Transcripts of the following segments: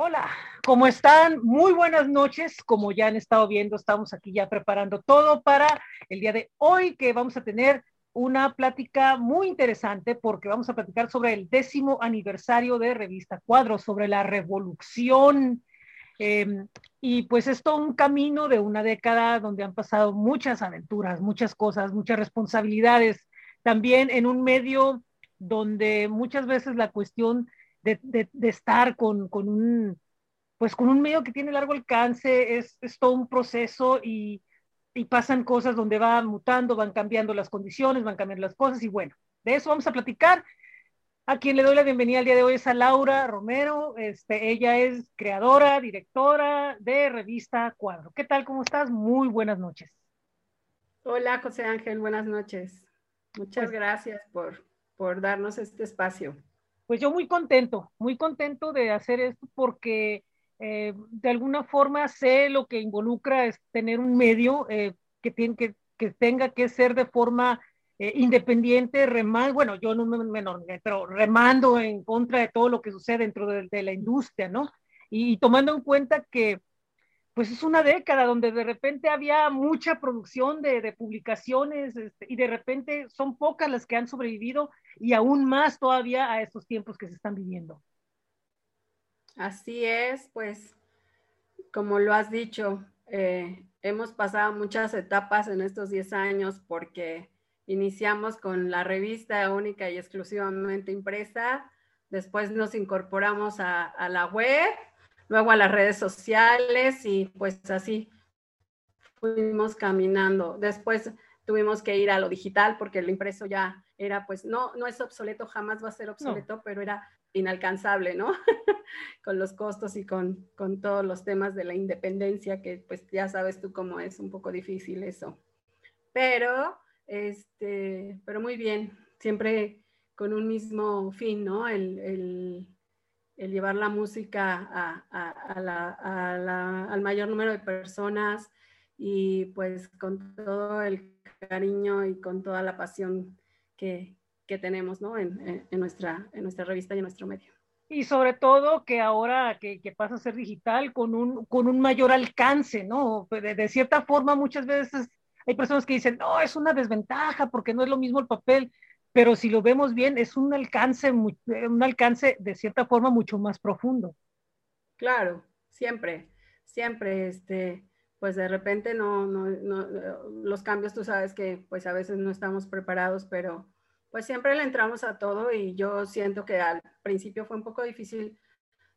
Hola, ¿cómo están? Muy buenas noches. Como ya han estado viendo, estamos aquí ya preparando todo para el día de hoy, que vamos a tener una plática muy interesante porque vamos a platicar sobre el décimo aniversario de Revista Cuadros, sobre la revolución. Em, y pues es un camino de una década donde han pasado muchas aventuras, muchas cosas, muchas responsabilidades. También en un medio donde muchas veces la cuestión de, estar con, un, pues con un medio que tiene largo alcance, es, todo un proceso y, pasan cosas donde va mutando, van cambiando las condiciones, van cambiando las cosas y bueno, de eso vamos a platicar. A quien le doy la bienvenida al día de hoy es a Laura Romero. Este, ella es creadora, directora de revista Cuadro. ¿Qué tal? ¿Cómo estás? Muy buenas noches. Hola, José Ángel. Buenas noches. Muchas pues gracias por, por darnos este espacio pues yo muy contento, muy contento de hacer esto porque eh, de alguna forma sé lo que involucra es tener un medio eh, que, tiene, que, que, tenga que ser de forma eh, independiente, remando, bueno, yo no me, pero remando en contra de todo lo que sucede dentro de, de la industria, ¿no? y, tomando en cuenta que pues es una década donde de repente había mucha producción de, publicaciones este, y de repente son pocas las que han sobrevivido y aún más todavía a estos tiempos que se están viviendo. Así es, pues como lo has dicho, eh, hemos pasado muchas etapas en estos 10 años porque iniciamos con la revista única y exclusivamente impresa, después nos incorporamos a la web luego a las redes sociales y pues así fuimos caminando. Después tuvimos que ir a lo digital porque el impreso ya era pues no, no es obsoleto, jamás va a ser obsoleto, pero era inalcanzable, ¿no? con los costos y con, con todos los temas de la independencia, que pues ya sabes tú cómo es un poco difícil eso. Pero, este, pero muy bien, siempre con un mismo fin, ¿no? el, el llevar la música al mayor número de personas y pues con todo el cariño y con toda la pasión que, tenemos ¿no? en, nuestra, en nuestra revista y en nuestro medio. Y sobre todo que ahora que, pasa a ser digital con un, con un mayor alcance, ¿no? De, de, cierta forma muchas veces hay personas que dicen, no, es una desventaja porque no es lo mismo el papel pero si lo vemos bien, es un alcance, eh, un alcance de cierta forma mucho más profundo. Claro, siempre, siempre, este, pues de repente no, no, no, los cambios, tú sabes que pues a veces no estamos preparados, pero pues siempre le entramos a todo y yo siento que al principio fue un poco difícil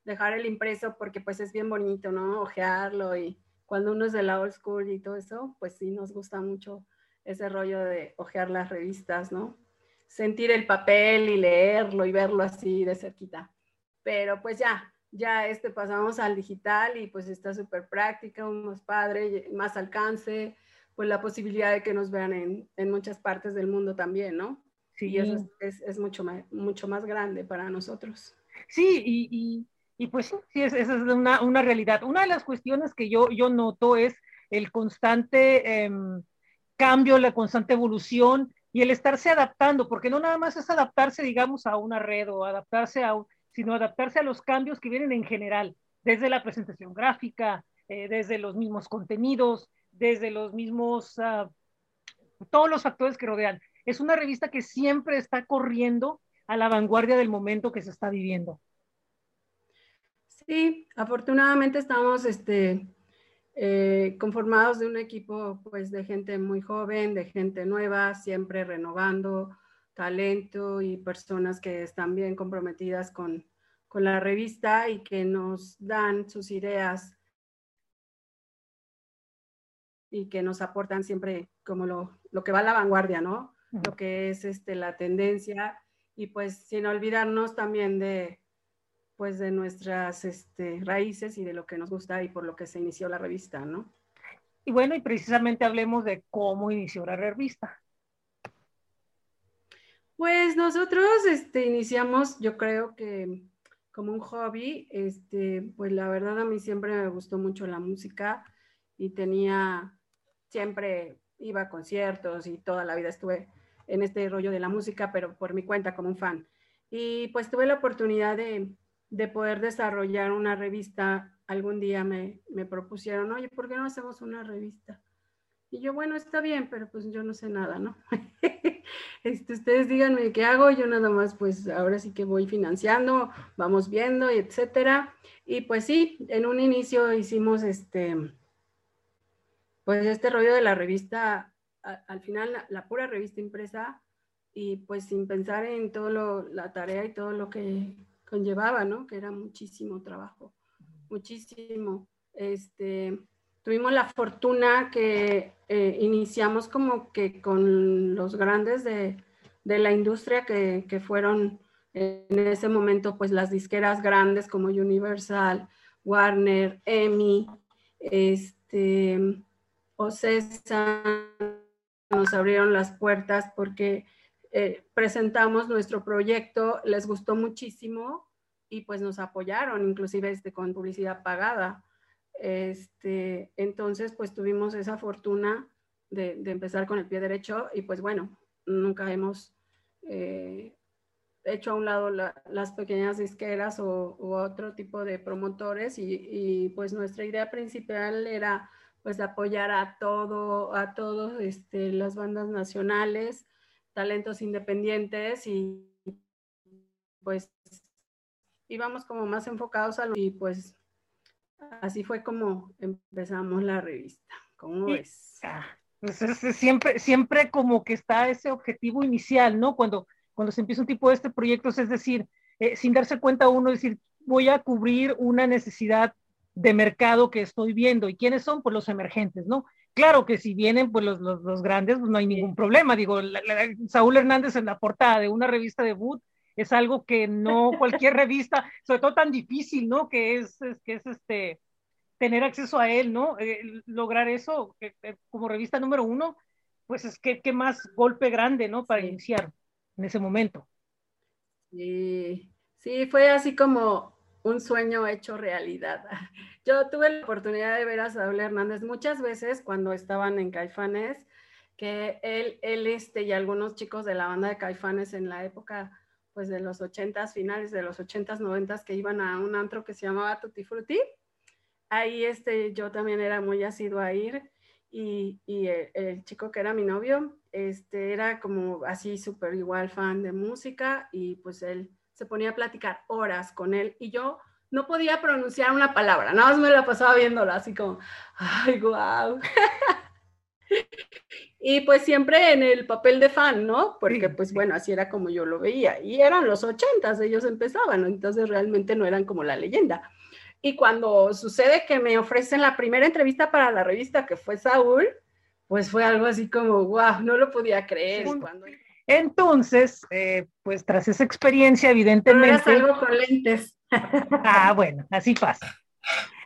dejar el impreso porque pues es bien bonito, ¿no? Ojearlo y cuando uno es de la old school y todo eso, pues sí nos gusta mucho ese rollo de ojear las revistas, ¿no? Sentir el papel y leerlo y verlo así de cerquita. Pero pues ya, ya este pasamos al digital y pues está súper práctica, más padre, más alcance, pues la posibilidad de que nos vean en, en muchas partes del mundo también, ¿no? Sí. Y eso es, es, mucho, más, mucho más grande para nosotros. Sí, y, y, y pues sí, esa es una, una, realidad. Una de las cuestiones que yo, yo noto es el constante eh, cambio, la constante evolución y el estarse adaptando, porque no nada más es adaptarse, digamos, a una red o adaptarse a, sino adaptarse a los cambios que vienen en general, desde la presentación gráfica, eh, desde los mismos contenidos, desde los mismos, uh, todos los factores que rodean. Es una revista que siempre está corriendo a la vanguardia del momento que se está viviendo. Sí, afortunadamente estamos este, eh, conformados de un equipo pues de gente muy joven, de gente nueva, siempre renovando talento y personas que están bien comprometidas con, con la revista y que nos dan sus ideas y que nos aportan siempre como lo, lo que va a la vanguardia, ¿no? Lo que es este, la tendencia y pues sin olvidarnos también de, pues de nuestras este, raíces y de lo que nos gusta y por lo que se inició la revista, ¿no? Y bueno, y precisamente hablemos de cómo inició la revista. Pues nosotros este, iniciamos, yo creo que como un hobby, este, pues la verdad a mí siempre me gustó mucho la música y tenía, siempre iba a conciertos y toda la vida estuve en este rollo de la música, pero por mi cuenta como un fan. Y pues tuve la oportunidad de, de poder desarrollar una revista. Algún día me, me propusieron, oye, ¿por qué no hacemos una revista? Y yo, bueno, está bien, pero pues yo no sé nada, ¿no? este, ustedes díganme qué hago, yo nada más, pues ahora sí que voy financiando, vamos viendo, etcétera. Y pues sí, en un inicio hicimos este, pues este rollo de la revista, al final la, pura revista impresa, y pues sin pensar en todo lo, la tarea y todo lo que conllevaba, ¿no? Que era muchísimo trabajo, muchísimo. Este, tuvimos la fortuna que eh, iniciamos como que con los grandes de, la industria que, fueron en ese momento pues las disqueras grandes como Universal, Warner, EMI, este, Ocesa, nos abrieron las puertas porque eh, presentamos nuestro proyecto, les gustó muchísimo y pues nos apoyaron, inclusive este, con publicidad pagada. Este, entonces, pues tuvimos esa fortuna de, empezar con el pie derecho y pues bueno, nunca hemos eh, hecho a un lado las pequeñas disqueras o, otro tipo de promotores y, pues nuestra idea principal era pues apoyar a todo, a todos este, las bandas nacionales, talentos independientes y pues íbamos como más enfocados a lo y pues así fue como empezamos la revista. ¿Cómo ves? Ah, pues siempre, siempre como que está ese objetivo inicial, ¿no? Cuando, cuando se empieza un tipo de este proyecto, es decir, eh, sin darse cuenta uno, decir, voy a cubrir una necesidad de mercado que estoy viendo. ¿Y quiénes son? Pues los emergentes, ¿no? Claro que si vienen pues los, los, grandes, pues no hay ningún problema. Digo, Saúl Hernández en la portada de una revista de Boot es algo que no cualquier revista, sobre todo tan difícil, ¿no? Que es, que es este, tener acceso a él, ¿no? Eh, lograr eso como revista número uno, pues es que, que más golpe grande, ¿no? Para iniciar en ese momento. Sí, sí, fue así como un sueño hecho realidad. Yo tuve la oportunidad de ver a Saúl Hernández muchas veces cuando estaban en Caifanes, que él, él este, y algunos chicos de la banda de Caifanes en la época pues de los ochentas, finales de los ochentas, noventas, que iban a un antro que se llamaba Tutti Frutti. Ahí este, yo también era muy asiduo a ir y, y el, chico que era mi novio, este, era como así súper igual fan de música y pues él se ponía a platicar horas con él y yo no podía pronunciar una palabra, nada más me la pasaba viéndola así como, ay, guau. Y pues siempre en el papel de fan, ¿no? Porque pues bueno, así era como yo lo veía. Y eran los ochentas, ellos empezaban, entonces realmente no eran como la leyenda. Y cuando sucede que me ofrecen la primera entrevista para la revista, que fue Saúl, pues fue algo así como, wow, no lo podía creer. Entonces, eh, pues tras esa experiencia, evidentemente... Pero algo con lentes. ah, bueno, así pasa.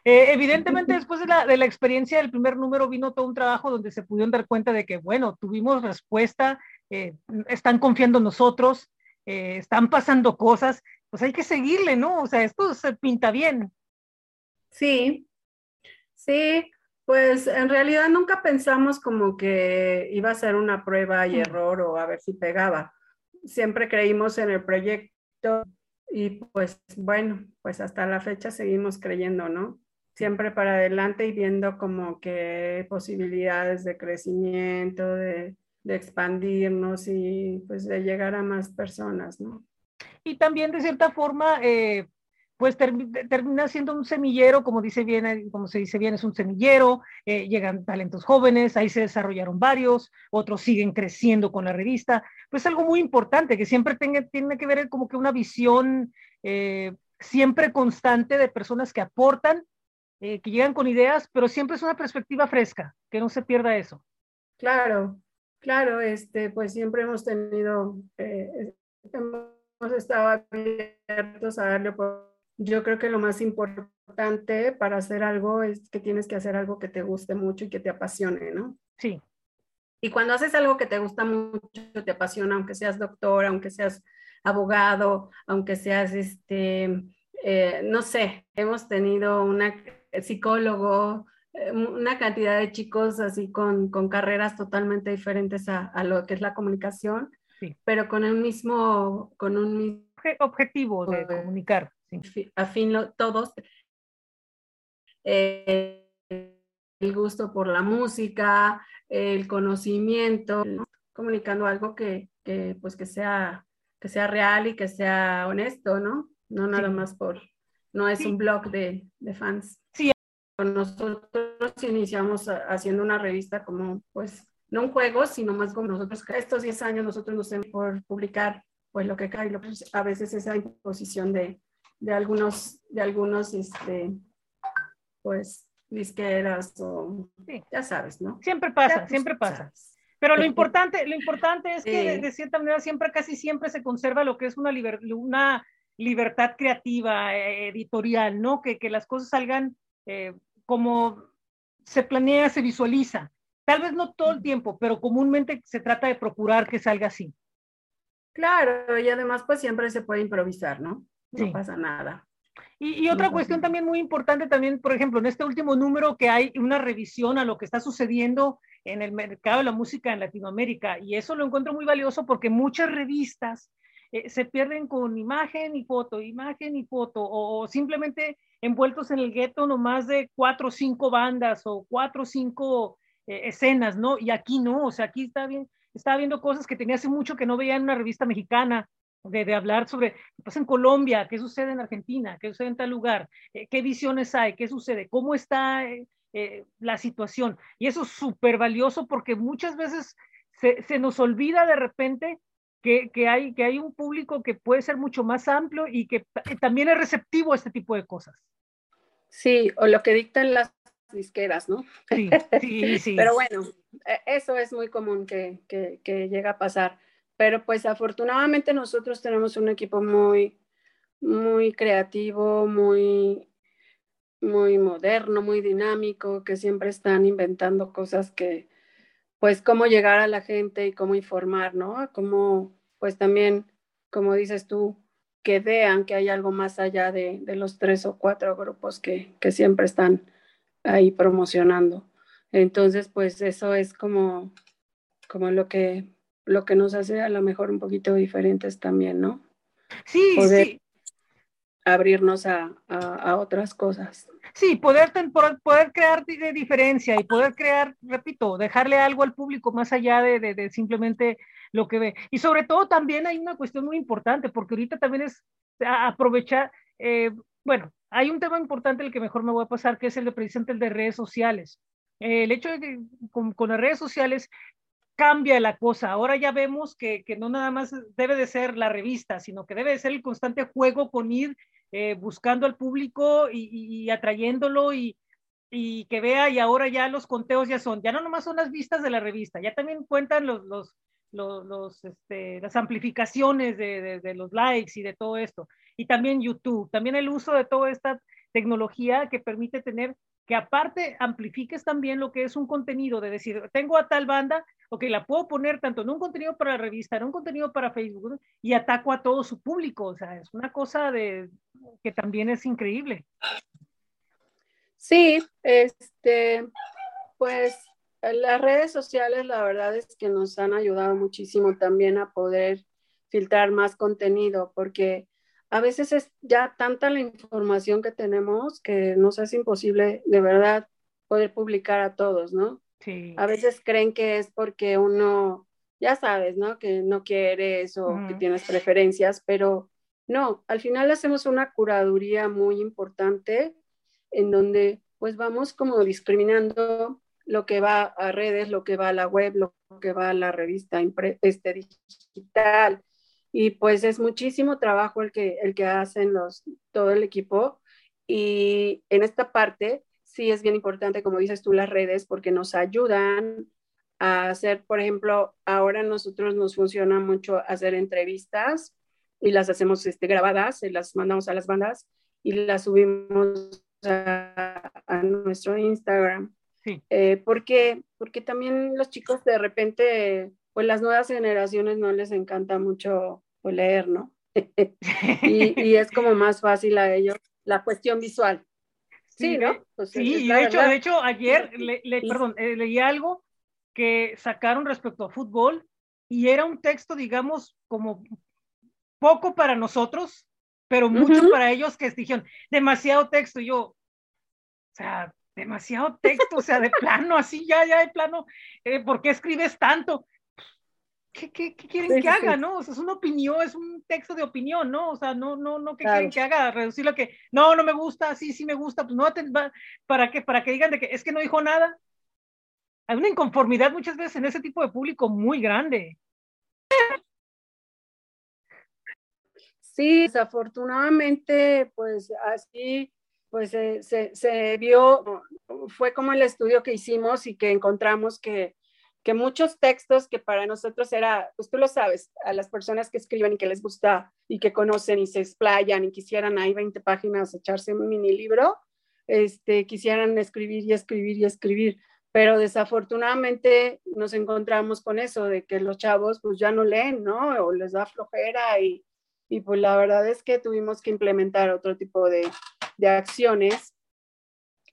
Eh, evidentemente, después de la, de la, experiencia del primer número, vino todo un trabajo donde se pudieron dar cuenta de que, bueno, tuvimos respuesta, eh, están confiando en nosotros, eh, están pasando cosas, pues hay que seguirle, ¿no? O sea, esto se pinta bien. Sí, sí, pues en realidad nunca pensamos como que iba a ser una prueba y error o a ver si pegaba. Siempre creímos en el proyecto y pues bueno, pues hasta la fecha seguimos creyendo, ¿no? siempre para adelante y viendo como que posibilidades de crecimiento, de, expandirnos y pues de llegar a más personas, ¿no? Y también de cierta forma, eh, pues termina siendo un semillero, como dice bien, como se dice bien, es un semillero, eh, llegan talentos jóvenes, ahí se desarrollaron varios, otros siguen creciendo con la revista, pues algo muy importante que siempre tenga, tiene que ver como que una visión eh, siempre constante de personas que aportan eh, que llegan con ideas, pero siempre es una perspectiva fresca, que no se pierda eso. Claro, claro, este, pues siempre hemos tenido, eh, hemos estado abiertos a darle. Yo creo que lo más importante para hacer algo es que tienes que hacer algo que te guste mucho y que te apasione, ¿no? Sí. Y cuando haces algo que te gusta mucho, te apasiona, aunque seas doctor, aunque seas abogado, aunque seas, este, eh, no sé, hemos tenido una psicólogo, eh, una cantidad de chicos así con, con carreras totalmente diferentes a, a, lo que es la comunicación, pero con el mismo, con un objetivo de comunicar. Afín todos. Eh, el gusto por la música, el conocimiento, comunicando algo que, que, pues que sea, que sea real y que sea honesto, ¿no? No nada más por, no es un blog de, de fans. Sí. Nosotros iniciamos haciendo una revista como, pues, no un juego, sino más como nosotros, estos 10 años nosotros nos hemos por publicar, pues, lo que cae, lo, a veces esa imposición de, de algunos, de algunos, este, pues, disqueras o, ya sabes, ¿no? Siempre pasa, siempre pasa. Pero lo importante, lo importante es que de, cierta manera siempre, casi siempre se conserva lo que es una, una libertad creativa, eh, editorial, ¿no? Que, que, las cosas salgan eh, como se planea, se visualiza. Tal vez no todo el tiempo, pero comúnmente se trata de procurar que salga así. Claro, y además pues siempre se puede improvisar, ¿no? No pasa nada. Y, otra cuestión también muy importante también, por ejemplo, en este último número que hay una revisión a lo que está sucediendo en el mercado de la música en Latinoamérica y eso lo encuentro muy valioso porque muchas revistas eh, se pierden con imagen y foto, imagen y foto o, simplemente envueltos en el gueto nomás de cuatro o cinco bandas o cuatro o cinco eh, escenas, ¿no? Y aquí no, o sea, aquí está bien, estaba viendo cosas que tenía hace mucho que no veía en una revista mexicana, de, hablar sobre qué pasa en Colombia, qué sucede en Argentina, qué sucede en tal lugar, eh, qué visiones hay, qué sucede, cómo está eh, la situación. Y eso es súper valioso porque muchas veces se, se, nos olvida de repente que, que, hay, que hay un público que puede ser mucho más amplio y que, también es receptivo a este tipo de cosas. Sí, o lo que dictan las disqueras, ¿no? Sí, sí, sí. Pero bueno, e, eso es muy común que, que, que, llega a pasar. Pero pues afortunadamente nosotros tenemos un equipo muy, muy creativo, muy muy moderno, muy dinámico, que siempre están inventando cosas que, pues, cómo llegar a la gente y cómo informar, ¿no? Cómo, pues, también, como dices tú, que vean que hay algo más allá de, los tres o cuatro grupos que, que, siempre están ahí promocionando. Entonces, pues, eso es como, como lo que, lo que nos hace a lo mejor un poquito diferentes también, ¿no? Sí, sí abrirnos a, a, otras cosas. Sí, poder, poder crear diferencia y poder crear, repito, dejarle algo al público más allá de, de, simplemente lo que ve. Y sobre todo también hay una cuestión muy importante, porque ahorita también es aprovechar, eh, bueno, hay un tema importante el que mejor me voy a pasar, que es el de precisamente el de redes sociales. el hecho de que con, con, las redes sociales cambia la cosa. Ahora ya vemos que, que, no nada más debe de ser la revista, sino que debe de ser el constante juego con ir eh, buscando al público y, atrayéndolo y, que vea y ahora ya los conteos ya son, ya no nomás son las vistas de la revista, ya también cuentan los, los, los, este, las amplificaciones de, de, los likes y de todo esto. Y también YouTube, también el uso de toda esta tecnología que permite tener que aparte amplifiques también lo que es un contenido, de decir, tengo a tal banda, ok, la puedo poner tanto en un contenido para la revista, en un contenido para Facebook, y ataco a todo su público, o sea, es una cosa de que también es increíble. Sí, este, pues las redes sociales la verdad es que nos han ayudado muchísimo también a poder filtrar más contenido, porque a veces es ya tanta la información que tenemos que nos es imposible de verdad poder publicar a todos, ¿no? Sí. A veces creen que es porque uno, ya sabes, ¿no? Que no quieres o que tienes preferencias, pero no, al final hacemos una curaduría muy importante en donde pues vamos como discriminando lo que va a redes, lo que va a la web, lo que va a la revista este, digital, y pues es muchísimo trabajo el que, el que hacen los, todo el equipo. Y en esta parte sí es bien importante, como dices tú, las redes, porque nos ayudan a hacer, por ejemplo, ahora nosotros nos funciona mucho hacer entrevistas y las hacemos este, grabadas, y las mandamos a las bandas y las subimos a, nuestro Instagram. Sí. Eh, porque, porque también los chicos de repente, pues las nuevas generaciones no les encanta mucho leer, ¿no? y, es como más fácil a ellos la cuestión visual. Sí, ¿no? Pues, sí, de hecho, de hecho, ayer, le, perdón, eh, leí algo que sacaron respecto a fútbol y era un texto, digamos, como poco para nosotros, pero mucho para ellos que dijeron, demasiado texto, yo, o sea, demasiado texto, o sea, de plano, así ya, ya de plano, eh, ¿por qué escribes tanto? ¿Qué, qué, qué quieren que haga, no? O sea, es una opinión, es un texto de opinión, ¿no? O sea, no, no, no, ¿qué quieren que haga? Reducirlo a que, no, no me gusta, sí, sí me gusta, pues no, para que, para que digan de que es que no dijo nada. Hay una inconformidad muchas veces en ese tipo de público muy grande. Sí, desafortunadamente, pues así, pues se, se, vio, fue como el estudio que hicimos y que encontramos que, que muchos textos que para nosotros era, pues tú lo sabes, a las personas que escriben y que les gusta y que conocen y se explayan y quisieran ahí 20 páginas echarse un mini libro, este, quisieran escribir y escribir y escribir pero desafortunadamente nos encontramos con eso de que los chavos pues ya no leen, ¿no? O les da flojera y, y pues la verdad es que tuvimos que implementar otro tipo de, de acciones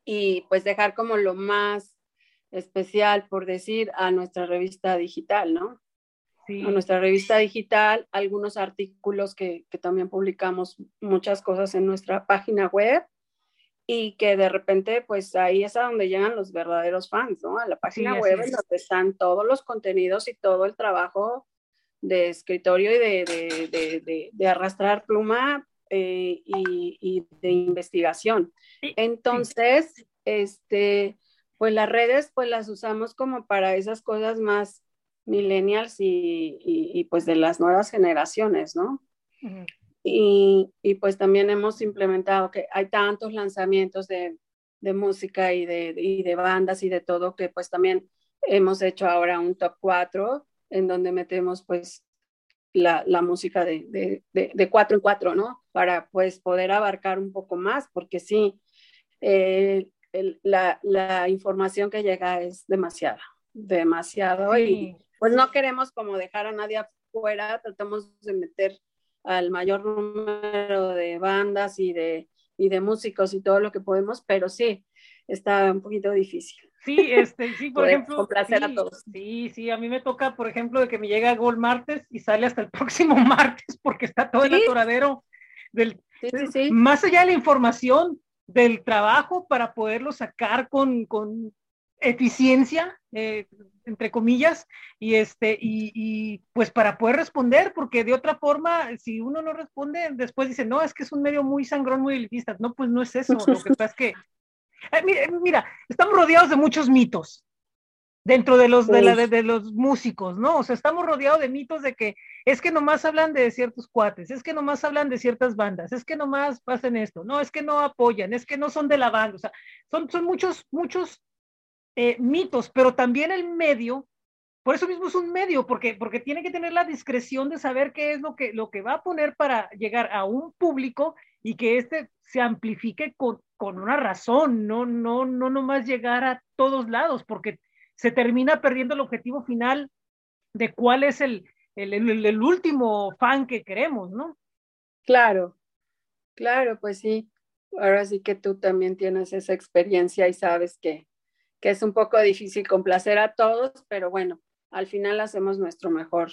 y pues dejar como lo más especial, por decir, a nuestra revista digital, ¿no? Sí. A nuestra revista digital, algunos artículos que, que también publicamos, muchas cosas en nuestra página web y que de repente, pues ahí es a donde llegan los verdaderos fans, ¿no? A la página web en donde están todos los contenidos y todo el trabajo de escritorio y de, de, de, arrastrar pluma eh, y, y, de investigación. Entonces, este, pues las redes, pues las usamos como para esas cosas más millennials y, y pues de las nuevas generaciones, ¿no? Y, y, pues también hemos implementado que hay tantos lanzamientos de, de música y de, y de, bandas y de todo que pues también hemos hecho ahora un top 4 en donde metemos pues la, la música de, de, cuatro en cuatro, ¿no? Para pues poder abarcar un poco más, porque sí, eh, el, la, la, información que llega es demasiada, demasiado y pues no queremos como dejar a nadie afuera, tratamos de meter al mayor número de bandas y de, y de músicos y todo lo que podemos, pero sí, está un poquito difícil. Sí, este, sí, por ejemplo. Complacer sí, a todos. Sí, sí, a mí me toca, por ejemplo, de que me llega Gol martes y sale hasta el próximo martes porque está todo el atoradero del. Más allá de la información del trabajo para poderlo sacar con, con eficiencia, eh, entre comillas, y este, y, y, pues para poder responder, porque de otra forma, si uno no responde, después dice, no, es que es un medio muy sangrón, muy elitista. No, pues no es eso. Lo que pasa es que, eh, mira, mira, estamos rodeados de muchos mitos dentro de los, de, la, de, los músicos, ¿no? O sea, estamos rodeados de mitos de que es que nomás hablan de ciertos cuates, es que nomás hablan de ciertas bandas, es que nomás hacen esto, no, es que no apoyan, es que no son de la banda, o sea, son, son muchos, muchos eh, mitos, pero también el medio, por eso mismo es un medio, porque, porque tiene que tener la discreción de saber qué es lo que, lo que va a poner para llegar a un público y que éste se amplifique con, con una razón, no, no, no nomás llegar a todos lados, porque se termina perdiendo el objetivo final de cuál es el, el, último fan que queremos, ¿no? Claro, claro, pues sí. Ahora sí que tú también tienes esa experiencia y sabes que, que es un poco difícil complacer a todos, pero bueno, al final hacemos nuestro mejor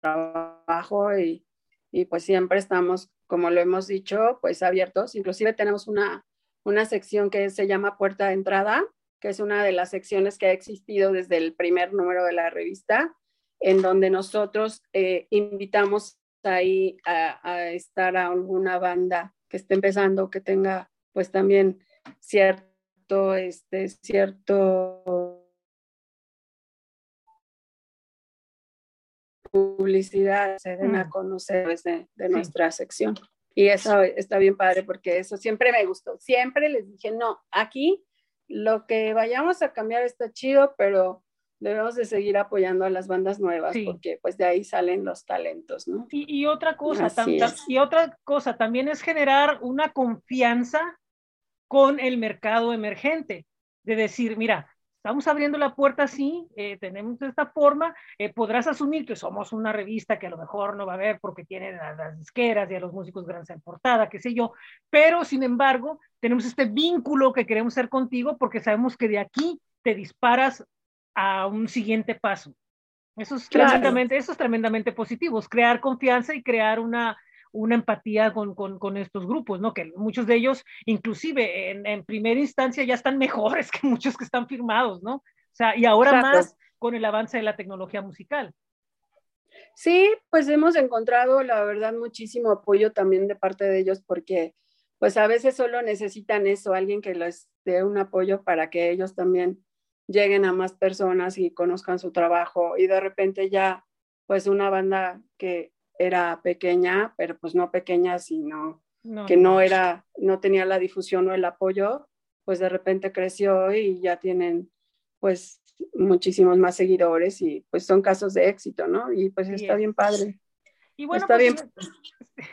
trabajo y, y pues siempre estamos, como lo hemos dicho, pues abiertos. Inclusive tenemos una, una sección que se llama Puerta de Entrada, que es una de las secciones que ha existido desde el primer número de la revista, en donde nosotros eh, invitamos ahí a, a, estar a alguna banda que esté empezando, que tenga pues también cierto este, cierto publicidad se den a conocer desde de nuestra sección. Y eso está bien padre porque eso siempre me gustó. Siempre les dije, no, aquí lo que vayamos a cambiar está chido, pero debemos de seguir apoyando a las bandas nuevas porque pues de ahí salen los talentos, ¿no? Y, y otra cosa, y otra cosa también es generar una confianza con el mercado emergente, de decir, mira, estamos abriendo la puerta así, eh, tenemos esta forma, eh, podrás asumir que somos una revista que a lo mejor no va a haber porque tiene las, las disqueras y a los músicos grandes en portada, qué sé yo, pero sin embargo, tenemos este vínculo que queremos hacer contigo porque sabemos que de aquí te disparas a un siguiente paso. Eso es, claro. tremendamente, eso es tremendamente positivo, es crear confianza y crear una, una empatía con, con, estos grupos, ¿no? Que muchos de ellos, inclusive en, en, primera instancia, ya están mejores que muchos que están firmados, ¿no? O sea, y ahora más con el avance de la tecnología musical. Sí, pues hemos encontrado, la verdad, muchísimo apoyo también de parte de ellos porque pues a veces solo necesitan eso, alguien que les dé un apoyo para que ellos también lleguen a más personas y conozcan su trabajo y de repente ya pues una banda que era pequeña, pero pues no pequeña, sino que no era, no tenía la difusión o el apoyo, pues de repente creció y ya tienen pues muchísimos más seguidores y pues son casos de éxito, ¿no? Y pues está bien padre. Y bueno, está pues, bien.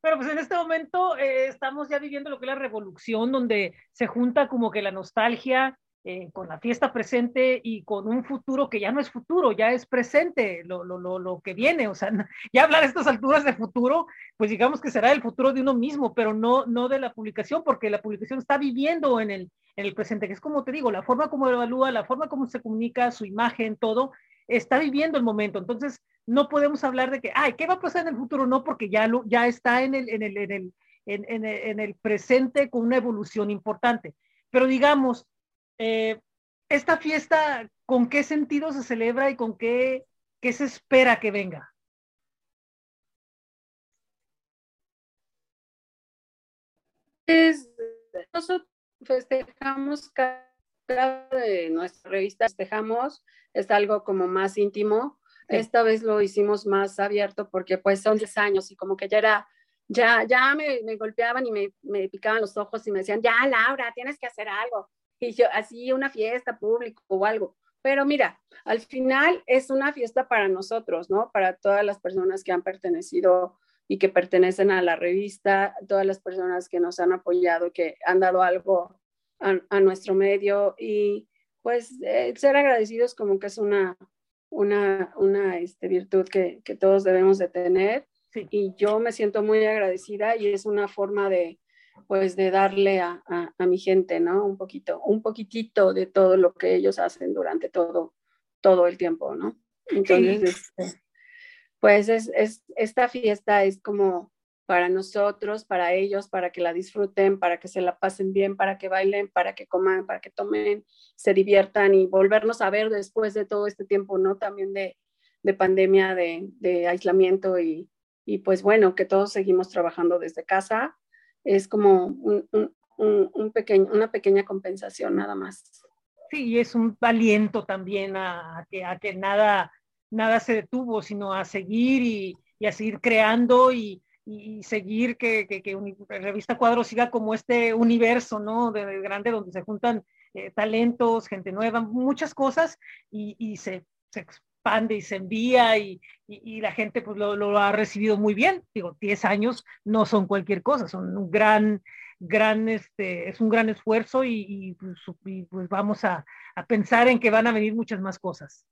Pero pues en este momento eh, estamos ya viviendo lo que es la revolución, donde se junta como que la nostalgia eh, con la fiesta presente y con un futuro que ya no es futuro, ya es presente, lo, lo, lo, lo, que viene. O sea, ya hablar a estas alturas de futuro, pues digamos que será el futuro de uno mismo, pero no, no de la publicación, porque la publicación está viviendo en el, en el presente, que es como te digo, la forma como evalúa, la forma como se comunica, su imagen, todo, está viviendo el momento. Entonces, no podemos hablar de que, ay, ¿qué va a pasar en el futuro? No, porque ya, lo, ya está en el, en, el, en, el, en, en el presente con una evolución importante. Pero digamos, eh, esta fiesta, ¿con qué sentido se celebra y con qué, qué se espera que venga? nosotros festejamos cada de nuestra revista, festejamos, es algo como más íntimo. Esta vez lo hicimos más abierto porque pues son 10 años y como que ya era, ya, ya me, me golpeaban y me, me, picaban los ojos y me decían, ya Laura, tienes que hacer algo y yo, así una fiesta pública o algo. Pero mira, al final es una fiesta para nosotros, ¿no? Para todas las personas que han pertenecido y que pertenecen a la revista, todas las personas que nos han apoyado, que han dado algo a, nuestro medio y pues eh, ser agradecidos como que es una, una, una este, virtud que, que, todos debemos de tener. Y yo me siento muy agradecida y es una forma de, pues de darle a, a, mi gente, ¿no? Un poquito, un poquitito de todo lo que ellos hacen durante todo, todo el tiempo, ¿no? Entonces, este, pues es, es, esta fiesta es como para nosotros, para ellos, para que la disfruten, para que se la pasen bien, para que bailen, para que coman, para que tomen, se diviertan y volvernos a ver después de todo este tiempo, ¿no? También de, de pandemia, de, de aislamiento y, y, pues bueno, que todos seguimos trabajando desde casa es como un, un, un pequeño, una pequeña compensación nada más. Sí, y es un aliento también a, que, a que nada, nada se detuvo, sino a seguir y, y a seguir creando y, y seguir que, que, que Revista Cuadro siga como este universo, ¿no? De, grande donde se juntan eh, talentos, gente nueva, muchas cosas y, y se, se, expande y se envía y, y, la gente pues lo, lo, ha recibido muy bien. Digo, 10 años no son cualquier cosa, son un gran, gran, este, es un gran esfuerzo y, pues, y pues, vamos a, a, pensar en que van a venir muchas más cosas.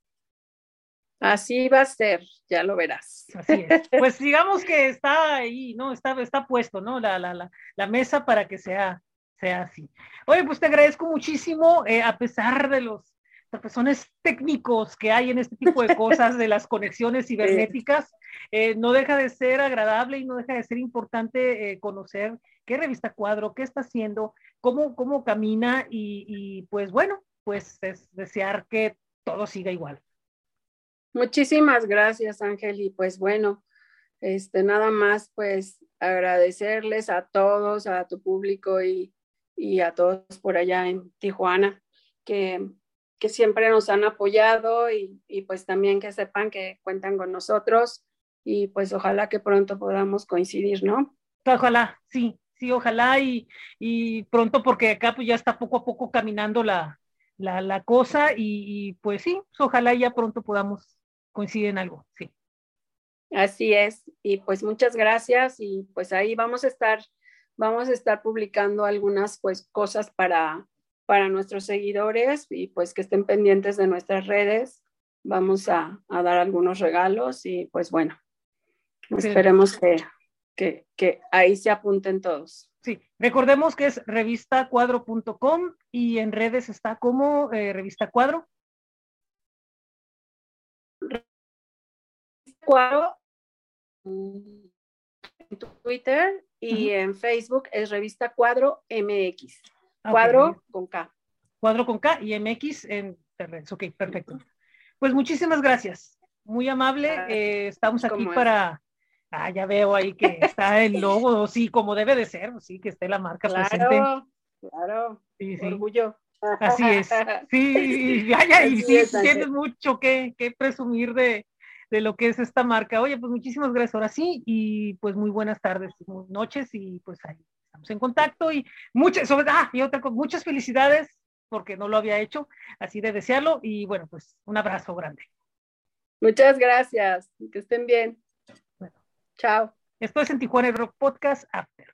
Así va a ser, ya lo verás. Así es. Pues digamos que está ahí, ¿no? Está, está puesto, ¿no? La, la, la, la mesa para que sea, sea así. Oye, pues te agradezco muchísimo, eh, a pesar de los personas técnicos que hay en este tipo de cosas, de las conexiones cibernéticas, eh, no deja de ser agradable y no deja de ser importante eh, conocer qué revista Cuadro, qué está haciendo, cómo, cómo camina y, y, pues bueno, pues es desear que todo siga igual. Muchísimas gracias, Ángel, y pues bueno, este, nada más pues agradecerles a todos, a tu público y, y a todos por allá en Tijuana, que que siempre nos han apoyado y, y, pues también que sepan que cuentan con nosotros y pues ojalá que pronto podamos coincidir, ¿no? Ojalá, sí, sí, ojalá y, y pronto porque acá pues ya está poco a poco caminando la, la, la cosa y, y, pues sí, pues ojalá ya pronto podamos coincidir en algo, sí. Así es, y pues muchas gracias y pues ahí vamos a estar, vamos a estar publicando algunas pues cosas para, para nuestros seguidores y pues que estén pendientes de nuestras redes. Vamos a, a dar algunos regalos y pues bueno, esperemos que, que, que, ahí se apunten todos. Sí, recordemos que es revistacuadro.com y en redes está como eh, Revista Cuadro. Cuadro. Twitter y en Facebook es revista Cuadro MX. Cuadro con K. Cuadro con K y MX en redes. Ok, perfecto. Pues muchísimas gracias. Muy amable. Eh, estamos aquí para. Ah, ya veo ahí que está el logo, sí, como debe de ser, sí, que esté la marca presente. Claro, sí, sí. orgullo. Así es. Sí, ya, ya, y sí, tienes mucho que, que presumir de, de lo que es esta marca. Oye, pues muchísimas gracias ahora sí y pues muy buenas tardes, muy noches y pues ahí estamos en contacto y muchas, sobre, ah, y otra muchas felicidades porque no lo había hecho, así de desearlo y bueno, pues un abrazo grande. Muchas gracias, que estén bien. Bueno. Chao. Esto es en Tijuana Rock Podcast After.